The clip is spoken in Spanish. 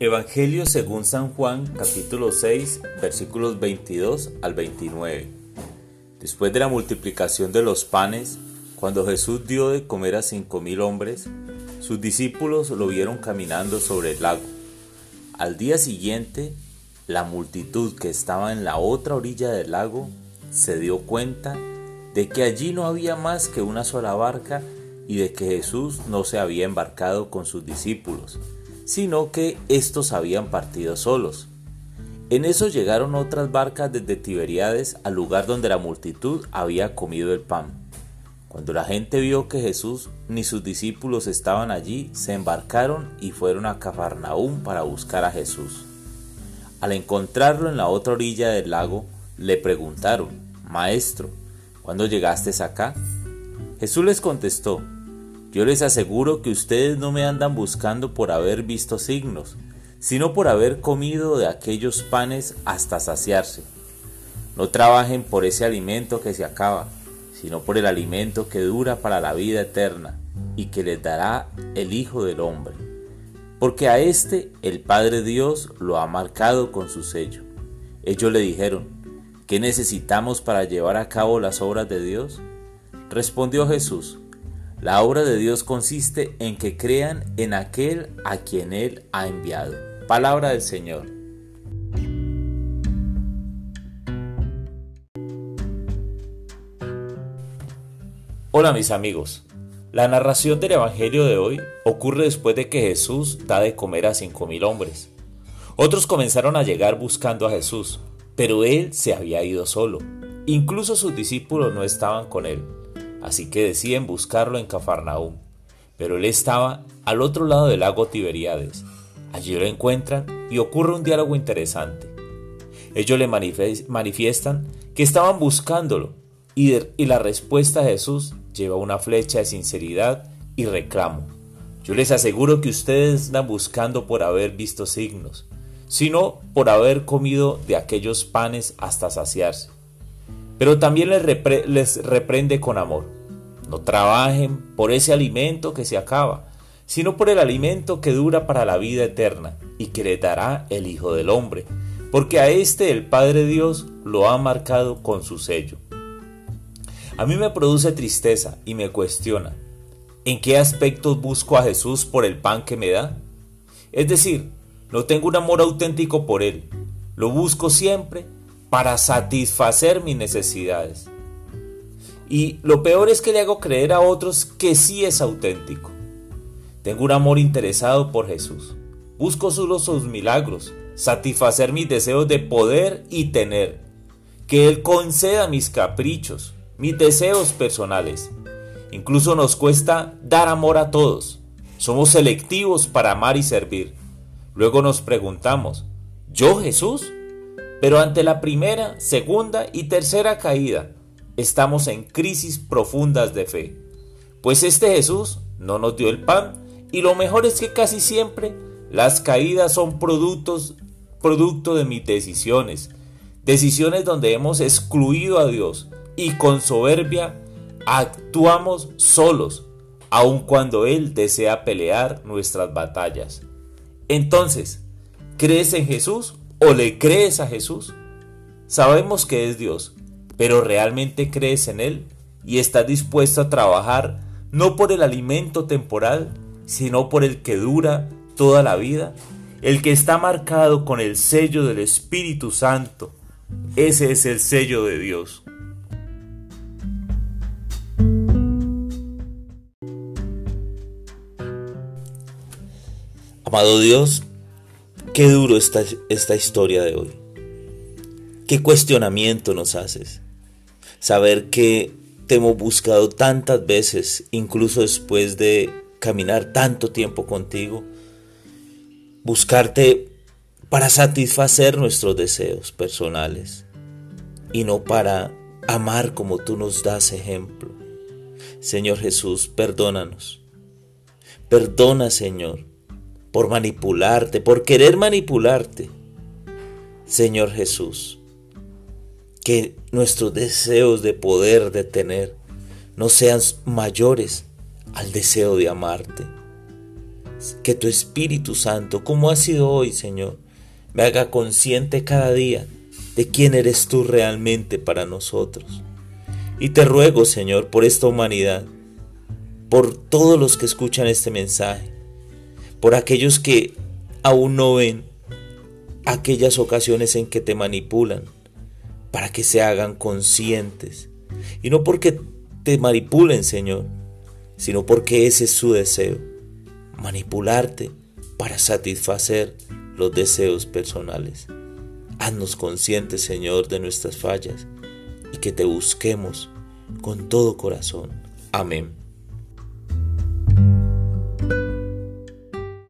Evangelio según San Juan capítulo 6 versículos 22 al 29. Después de la multiplicación de los panes, cuando Jesús dio de comer a cinco mil hombres, sus discípulos lo vieron caminando sobre el lago. Al día siguiente, la multitud que estaba en la otra orilla del lago se dio cuenta de que allí no había más que una sola barca y de que Jesús no se había embarcado con sus discípulos sino que éstos habían partido solos. En eso llegaron otras barcas desde Tiberíades al lugar donde la multitud había comido el pan. Cuando la gente vio que Jesús ni sus discípulos estaban allí, se embarcaron y fueron a Cafarnaúm para buscar a Jesús. Al encontrarlo en la otra orilla del lago, le preguntaron, Maestro, ¿cuándo llegaste acá? Jesús les contestó, yo les aseguro que ustedes no me andan buscando por haber visto signos, sino por haber comido de aquellos panes hasta saciarse. No trabajen por ese alimento que se acaba, sino por el alimento que dura para la vida eterna y que les dará el Hijo del Hombre. Porque a éste el Padre Dios lo ha marcado con su sello. Ellos le dijeron, ¿qué necesitamos para llevar a cabo las obras de Dios? Respondió Jesús, la obra de Dios consiste en que crean en aquel a quien Él ha enviado. Palabra del Señor. Hola mis amigos. La narración del Evangelio de hoy ocurre después de que Jesús da de comer a cinco mil hombres. Otros comenzaron a llegar buscando a Jesús, pero Él se había ido solo. Incluso sus discípulos no estaban con Él así que deciden buscarlo en Cafarnaúm. Pero él estaba al otro lado del lago Tiberíades. Allí lo encuentran y ocurre un diálogo interesante. Ellos le manifiestan que estaban buscándolo y, la respuesta de Jesús lleva una flecha de sinceridad y reclamo. Yo les aseguro que ustedes están buscando por haber visto signos, sino por haber comido de aquellos panes hasta saciarse. Pero también les reprende con amor. No trabajen por ese alimento que se acaba, sino por el alimento que dura para la vida eterna y que le dará el Hijo del Hombre, porque a este el Padre Dios lo ha marcado con su sello. A mí me produce tristeza y me cuestiona, ¿en qué aspectos busco a Jesús por el pan que me da? Es decir, no tengo un amor auténtico por Él, lo busco siempre para satisfacer mis necesidades. Y lo peor es que le hago creer a otros que sí es auténtico. Tengo un amor interesado por Jesús. Busco solo sus milagros, satisfacer mis deseos de poder y tener. Que Él conceda mis caprichos, mis deseos personales. Incluso nos cuesta dar amor a todos. Somos selectivos para amar y servir. Luego nos preguntamos, ¿yo Jesús? Pero ante la primera, segunda y tercera caída, estamos en crisis profundas de fe. Pues este Jesús no nos dio el pan y lo mejor es que casi siempre las caídas son producto de mis decisiones. Decisiones donde hemos excluido a Dios y con soberbia actuamos solos, aun cuando Él desea pelear nuestras batallas. Entonces, ¿crees en Jesús o le crees a Jesús? Sabemos que es Dios, pero ¿realmente crees en Él y estás dispuesto a trabajar no por el alimento temporal, sino por el que dura toda la vida? El que está marcado con el sello del Espíritu Santo. Ese es el sello de Dios. Amado Dios, Qué duro esta, esta historia de hoy. Qué cuestionamiento nos haces. Saber que te hemos buscado tantas veces, incluso después de caminar tanto tiempo contigo. Buscarte para satisfacer nuestros deseos personales y no para amar como tú nos das ejemplo. Señor Jesús, perdónanos. Perdona, Señor, por manipularte, por querer manipularte. Señor Jesús, que nuestros deseos de poder, de tener, no sean mayores al deseo de amarte. Que tu Espíritu Santo, como ha sido hoy, Señor, me haga consciente cada día de quién eres tú realmente para nosotros. Y te ruego, Señor, por esta humanidad, por todos los que escuchan este mensaje, por aquellos que aún no ven aquellas ocasiones en que te manipulan, para que se hagan conscientes. Y no porque te manipulen, Señor, sino porque ese es su deseo, manipularte para satisfacer los deseos personales. Haznos conscientes, Señor, de nuestras fallas y que te busquemos con todo corazón. Amén.